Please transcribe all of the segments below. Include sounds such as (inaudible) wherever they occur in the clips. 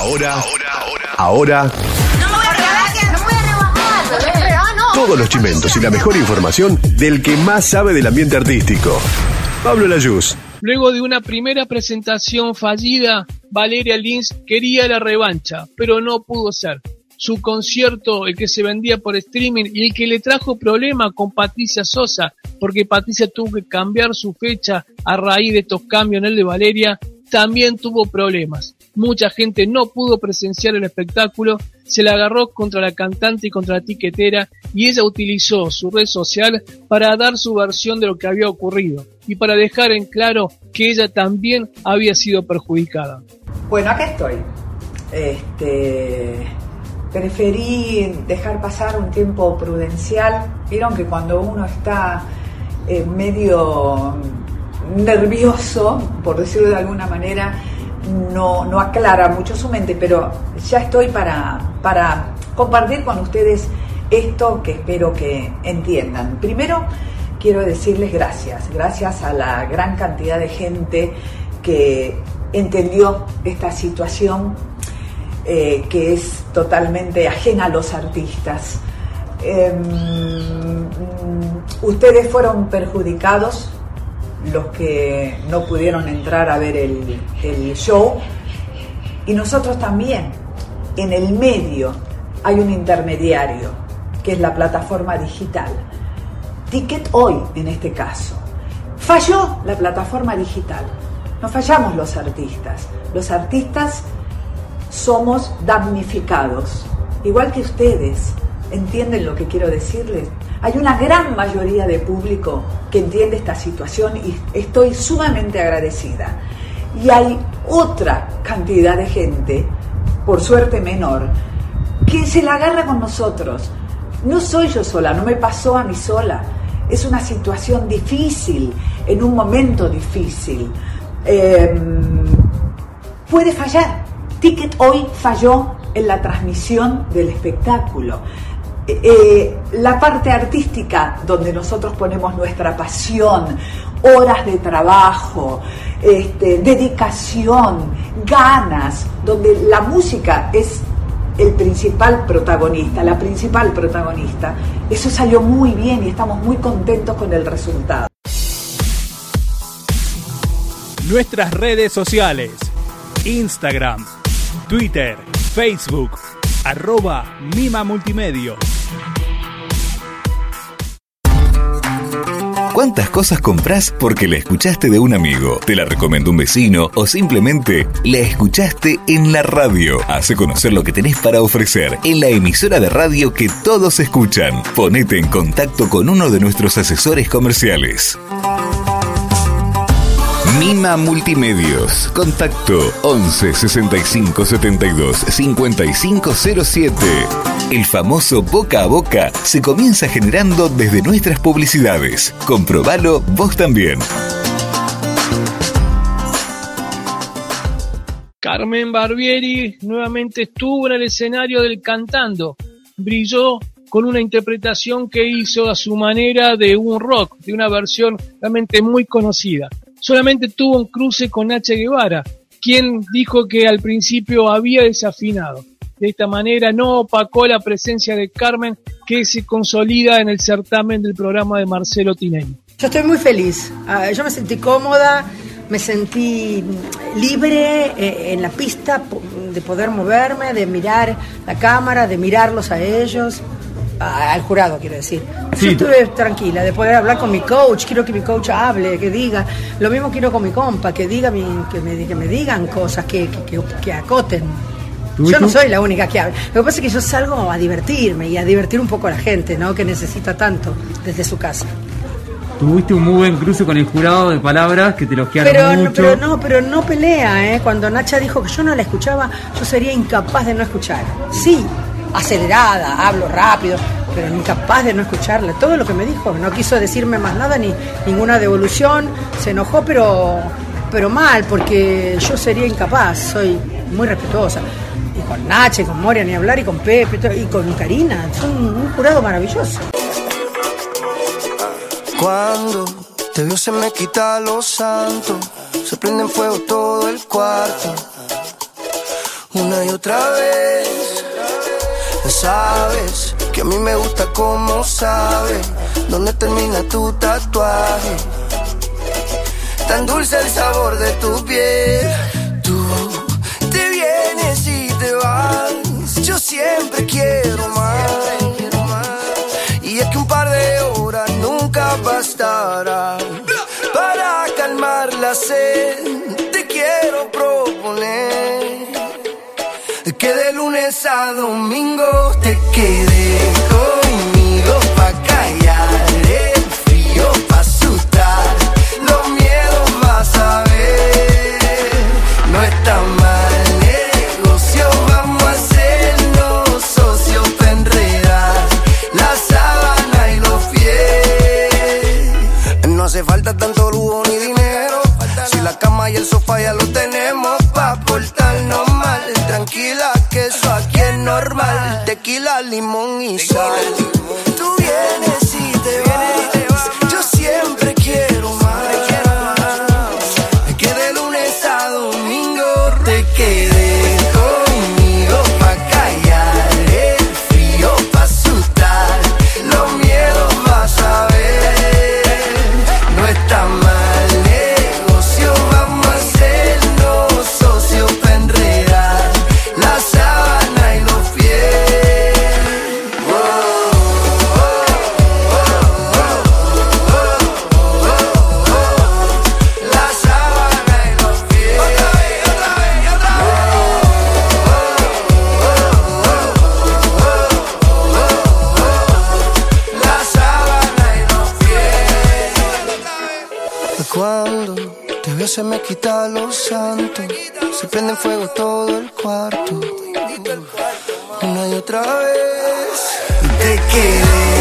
Ahora, ahora, ahora. Todos los chimentos y la mejor información del que más sabe del ambiente artístico. Pablo Layuz. Luego de una primera presentación fallida, Valeria Lins quería la revancha, pero no pudo ser. Su concierto, el que se vendía por streaming y el que le trajo problema con Patricia Sosa, porque Patricia tuvo que cambiar su fecha a raíz de estos cambios en el de Valeria, también tuvo problemas. Mucha gente no pudo presenciar el espectáculo, se la agarró contra la cantante y contra la tiquetera y ella utilizó su red social para dar su versión de lo que había ocurrido y para dejar en claro que ella también había sido perjudicada. Bueno, acá estoy. Este, preferí dejar pasar un tiempo prudencial. Vieron que cuando uno está eh, medio nervioso, por decirlo de alguna manera, no, no aclara mucho su mente, pero ya estoy para, para compartir con ustedes esto que espero que entiendan. Primero, quiero decirles gracias, gracias a la gran cantidad de gente que entendió esta situación eh, que es totalmente ajena a los artistas. Em, ustedes fueron perjudicados los que no pudieron entrar a ver el, show. Y nosotros también, en el medio, hay un intermediario, que es la plataforma digital. Ticket Hoy, en este caso. Falló la plataforma digital. No fallamos los artistas. Los artistas somos damnificados. Igual que ustedes. ¿Entienden lo que quiero decirles? Hay una gran mayoría de público que entiende esta situación y estoy sumamente agradecida. Y hay otra cantidad de gente, por suerte menor, que se la agarra con nosotros. No soy yo sola, no me pasó a mí sola. Es una situación difícil, en un momento difícil. Em, puede fallar. Ticket hoy falló en la transmisión del espectáculo. Eh, la parte artística, donde nosotros ponemos nuestra pasión, horas de trabajo, este, dedicación, ganas, donde la música es el principal protagonista, la principal protagonista. Eso salió muy bien y estamos muy contentos con el resultado. Nuestras redes sociales, Instagram, Twitter, Facebook, arroba Mima Multimedia. ¿Cuántas cosas compras porque la escuchaste de un amigo, te la recomendó un vecino o simplemente la escuchaste en la radio? Hace conocer lo que tenés para ofrecer en la emisora de radio que todos escuchan. Ponete en contacto con uno de nuestros asesores comerciales. Mima Multimedios. Contacto 11 65 72 5507. El famoso boca a boca se comienza generando desde nuestras publicidades. Comprobalo vos también. Carmen Barbieri nuevamente estuvo en el escenario del cantando. Brilló con una interpretación que hizo a su manera de un rock, de una versión realmente muy conocida solamente tuvo un cruce con Nacha Guevara, quien dijo que al principio había desafinado. De esta manera no opacó la presencia de Carmen, que se consolida en el certamen del programa de Marcelo Tinelli. Yo estoy muy feliz. Ah, yo me sentí cómoda, me sentí libre eh, en la pista de poder moverme, de mirar la cámara, de mirarlos a ellos al jurado, quiero decir. Yo estuve tranquila de poder hablar con mi coach, quiero que mi coach hable, que diga. Lo mismo quiero con mi compa, que, diga que, me, que me digan cosas, que, que, acoten. Yo no soy la única que habla. Lo que pasa es que yo salgo a divertirme y a divertir un poco a la gente, ¿no? Que necesita tanto desde su casa. Tuviste un muy buen cruce con el jurado de palabras que te los pero, mucho. Pero no, pero no pelea, ¿eh? Cuando Nacha dijo que yo no la escuchaba, yo sería incapaz de no escuchar. Sí, acelerada, hablo rápido, pero incapaz de no escucharle. Todo lo que me dijo, no quiso decirme más nada, ni ninguna devolución, se enojó, pero, pero mal, porque yo sería incapaz, soy muy respetuosa. Y con Nache, con Moria, ni hablar, y con Pepe, y con Karina, son un jurado maravilloso. Cuando te veo se me quita los santos, se prende en fuego todo el cuarto una y otra vez. Sabes que a mí me gusta como sabes dónde termina tu tatuaje. Tan dulce el sabor de tu piel. Tú te vienes y te vas. Yo siempre quiero más. Y es que un par de horas nunca bastará para calmar la sed. Lunes a domingo te quede conmigo pa' callar el frío, pa' asustar los miedos, vas a ver. No está mal negocio, vamos a hacernos socios pa' enredar la sábana y los pies. No hace falta tanto lujo ni dinero. Si la cama y el sofá ya lo tenemos pa' portarnos Tequila, limón y sal. Tú quita lo santo. Se prende en fuego todo el cuarto. Una y otra vez. Te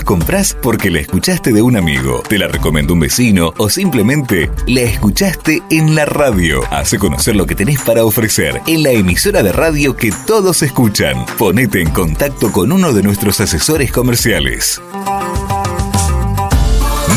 compras porque la escuchaste de un amigo, te la recomendó un vecino o simplemente la escuchaste en la radio? Hace conocer lo que tenés para ofrecer en la emisora de radio que todos escuchan. Ponete en contacto con uno de nuestros asesores comerciales.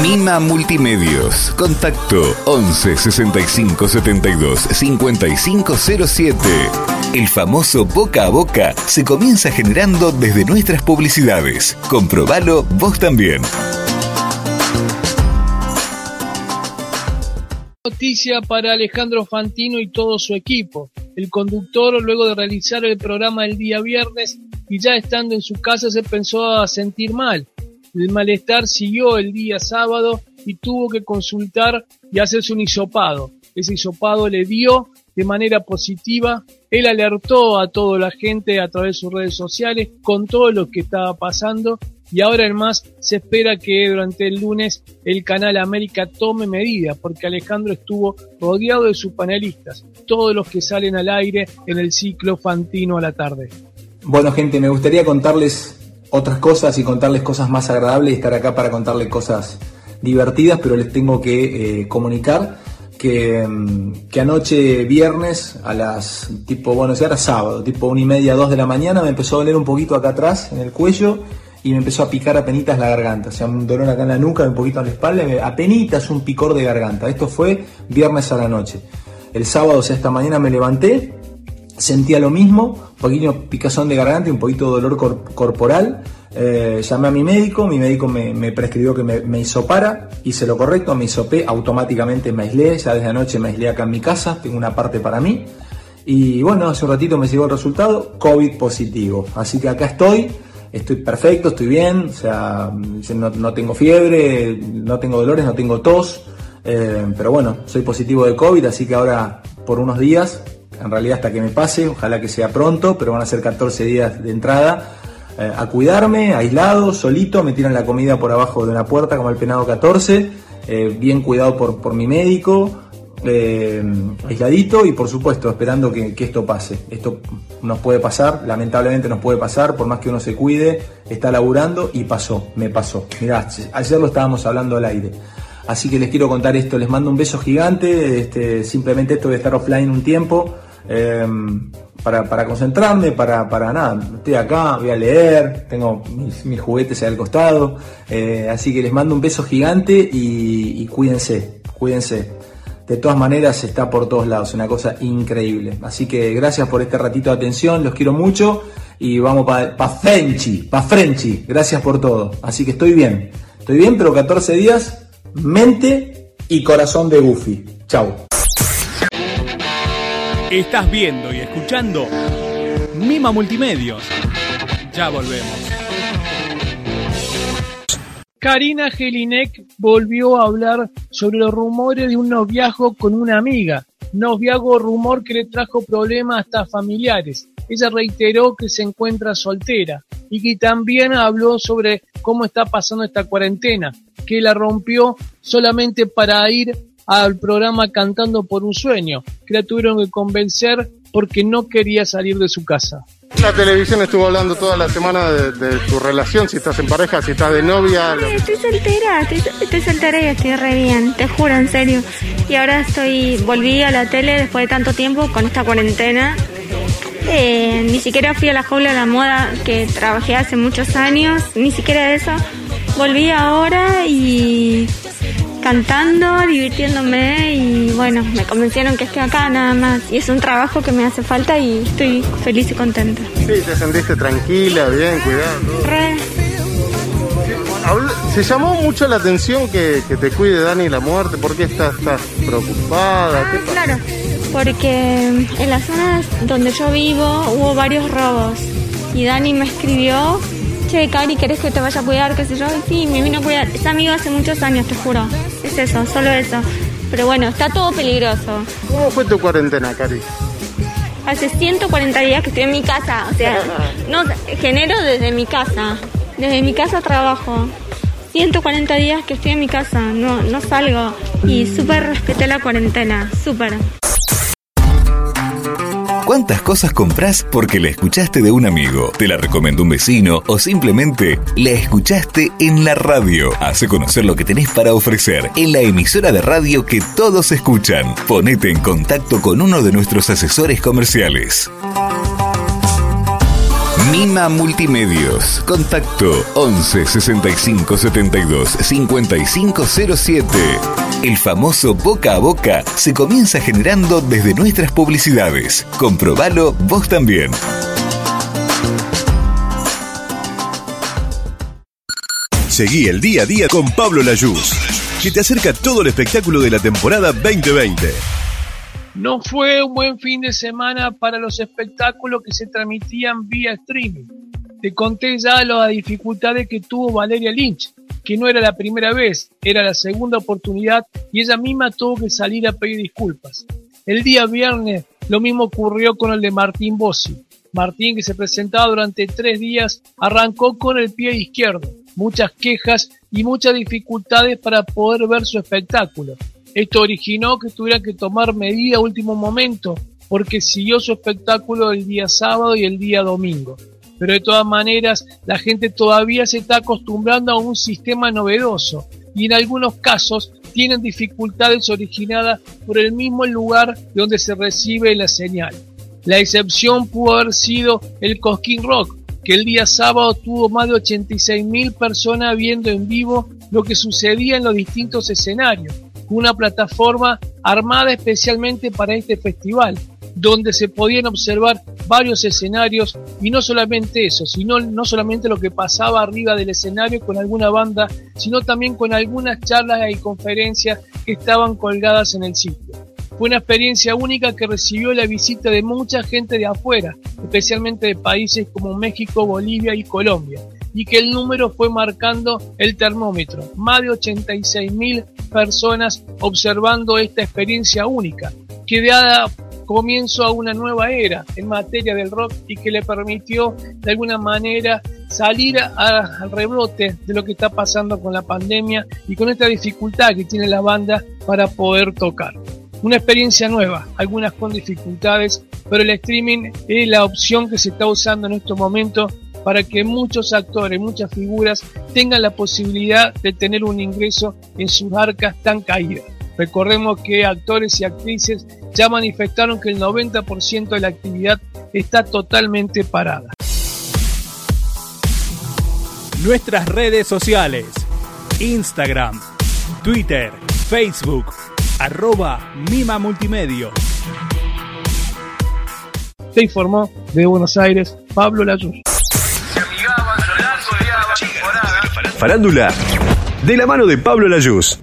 Mima Multimedios. Contacto 11 65 72 5507. El famoso boca a boca se comienza generando desde nuestras publicidades. Comprobalo vos también. Noticia para Alejandro Fantino y todo su equipo. El conductor, luego de realizar el programa el día viernes y ya estando en su casa, se pensó a sentir mal. El malestar siguió el día sábado y tuvo que consultar y hacerse un hisopado. Ese hisopado le dio de manera positiva. Él alertó a toda la gente a través de sus redes sociales con todo lo que estaba pasando y ahora en más se espera que durante el lunes el canal América tome medidas porque Alejandro estuvo rodeado de sus panelistas, todos los que salen al aire en el ciclo Fantino a la tarde. Bueno, gente, me gustaría contarles otras cosas y contarles cosas más agradables y estar acá para contarles cosas divertidas, pero les tengo que eh, comunicar que, mm, que anoche viernes a las tipo, bueno, si era sábado, tipo una y media, dos de la mañana, me empezó a doler un poquito acá atrás en el cuello y me empezó a picar a penitas la garganta, o sea, un dolor acá en la nuca, un poquito en la espalda, a penitas un picor de garganta. Esto fue viernes a la noche. El sábado, o sea, esta mañana me levanté, sentía lo mismo, un poquito picazón de garganta y un poquito de dolor cor- corporal. Eh, llamé a mi médico, mi médico me, me prescribió que me, me hisopara, hice lo correcto, me hisopé, automáticamente me aislé, ya desde anoche me aislé acá en mi casa, tengo una parte para mí. Y bueno, hace un ratito me llegó el resultado, COVID positivo. Así que acá estoy, estoy perfecto, estoy bien, o sea, no, no tengo fiebre, no tengo dolores, no tengo tos, eh, pero bueno, soy positivo de COVID, así que ahora por unos días en realidad hasta que me pase, ojalá que sea pronto, pero van a ser 14 días de entrada. Eh, a cuidarme, aislado, solito, me tiran la comida por abajo de una puerta como el penado 14, eh, bien cuidado por, por mi médico, eh, aisladito y por supuesto esperando que, esto pase. Esto nos puede pasar, lamentablemente nos puede pasar, por más que uno se cuide, está laburando y pasó, me pasó. Mirá, ayer lo estábamos hablando al aire. Así que les quiero contar esto, les mando un beso gigante, este, simplemente esto de estar offline un tiempo, eh, para, concentrarme, para, para nada, estoy acá, voy a leer, tengo mis, juguetes ahí al costado, eh, así que les mando un beso gigante y, cuídense, cuídense de todas maneras está por todos lados, una cosa increíble. Así que gracias por este ratito de atención, los quiero mucho y vamos para pa Frenchy, pa gracias por todo. Así que estoy bien, estoy bien, pero 14 días, mente y corazón de Goofy. Chau. Estás viendo y escuchando Mima Multimedios. Ya volvemos. Karina Gelinek volvió a hablar sobre los rumores de un noviazgo con una amiga. Noviazgo rumor que le trajo problemas hasta familiares. Ella reiteró que se encuentra soltera y que también habló sobre cómo está pasando esta cuarentena, que la rompió solamente para ir al programa Cantando por un Sueño, que la tuvieron que convencer porque no quería salir de su casa. La televisión estuvo hablando toda la semana de, de, tu relación, si estás en pareja, si estás de novia. Sí, estoy soltera, estoy, estoy, soltera y estoy re bien, te juro, en serio. Y ahora estoy, volví a la tele después de tanto tiempo con esta cuarentena. Eh, ni siquiera fui a la jaula de la moda que trabajé hace muchos años, ni siquiera eso. Volví ahora y cantando, divirtiéndome y bueno, me convencieron que estoy acá nada más. Y es un trabajo que me hace falta y estoy feliz y contenta. Sí, te sentiste tranquila, bien, cuidado. Re. Se llamó mucho la atención que, que te cuide Dani la muerte. ¿Por qué estás, estás preocupada? Ah, claro, porque en las zonas donde yo vivo hubo varios robos y Dani me escribió che, Cari, ¿querés que te vaya a cuidar? ¿Qué sé yo? Y sí, me vino a cuidar. Es amigo hace muchos años, te juro. Es eso, solo eso. Pero bueno, está todo peligroso. ¿Cómo fue tu cuarentena, Cari? Hace 140 días que estoy en mi casa. O sea, (laughs) no, genero desde mi casa. Desde mi casa trabajo. 140 días que estoy en mi casa, no, no salgo. Y súper respeté la cuarentena, súper. ¿Cuántas cosas compras porque la escuchaste de un amigo, te la recomendó un vecino o simplemente la escuchaste en la radio? Hace conocer lo que tenés para ofrecer en la emisora de radio que todos escuchan. Ponete en contacto con uno de nuestros asesores comerciales. Mima Multimedios. Contacto 11 65 72 5507. El famoso boca a boca se comienza generando desde nuestras publicidades. Comprobalo vos también. Seguí el día a día con Pablo Layuz, que te acerca todo el espectáculo de la temporada 2020. No fue un buen fin de semana para los espectáculos que se transmitían vía streaming. Te conté ya las dificultades que tuvo Valeria Lynch, que no era la primera vez, era la segunda oportunidad y ella misma tuvo que salir a pedir disculpas. El día viernes lo mismo ocurrió con el de Martín Bossi. Martín, que se presentaba durante tres días, arrancó con el pie izquierdo, muchas quejas y muchas dificultades para poder ver su espectáculo. Esto originó que tuviera que tomar medida a último momento porque siguió su espectáculo el día sábado y el día domingo. Pero de todas maneras, la gente todavía se está acostumbrando a un sistema novedoso y en algunos casos tienen dificultades originadas por el mismo lugar donde se recibe la señal. La excepción pudo haber sido el Cosquín Rock, que el día sábado tuvo más de 86 mil personas viendo en vivo lo que sucedía en los distintos escenarios una plataforma armada especialmente para este festival, donde se podían observar varios escenarios y no solamente eso, sino no solamente lo que pasaba arriba del escenario con alguna banda, sino también con algunas charlas y conferencias que estaban colgadas en el sitio. Fue una experiencia única que recibió la visita de mucha gente de afuera, especialmente de países como México, Bolivia y Colombia, y que el número fue marcando el termómetro. Más de 86 mil personas observando esta experiencia única, que dada comienzo a una nueva era en materia del rock y que le permitió de alguna manera salir al rebrote de lo que está pasando con la pandemia y con esta dificultad que tiene la banda para poder tocar. Una experiencia nueva, algunas con dificultades, pero el streaming es la opción que se está usando en estos momentos para que muchos actores, muchas figuras tengan la posibilidad de tener un ingreso en sus arcas tan caídas. Recordemos que actores y actrices ya manifestaron que el 90% de la actividad está totalmente parada. Nuestras redes sociales. Instagram, Twitter, Facebook, arroba Mima Multimedio. Te informó de Buenos Aires Pablo Layuz. Farándula de la mano de Pablo Layuz.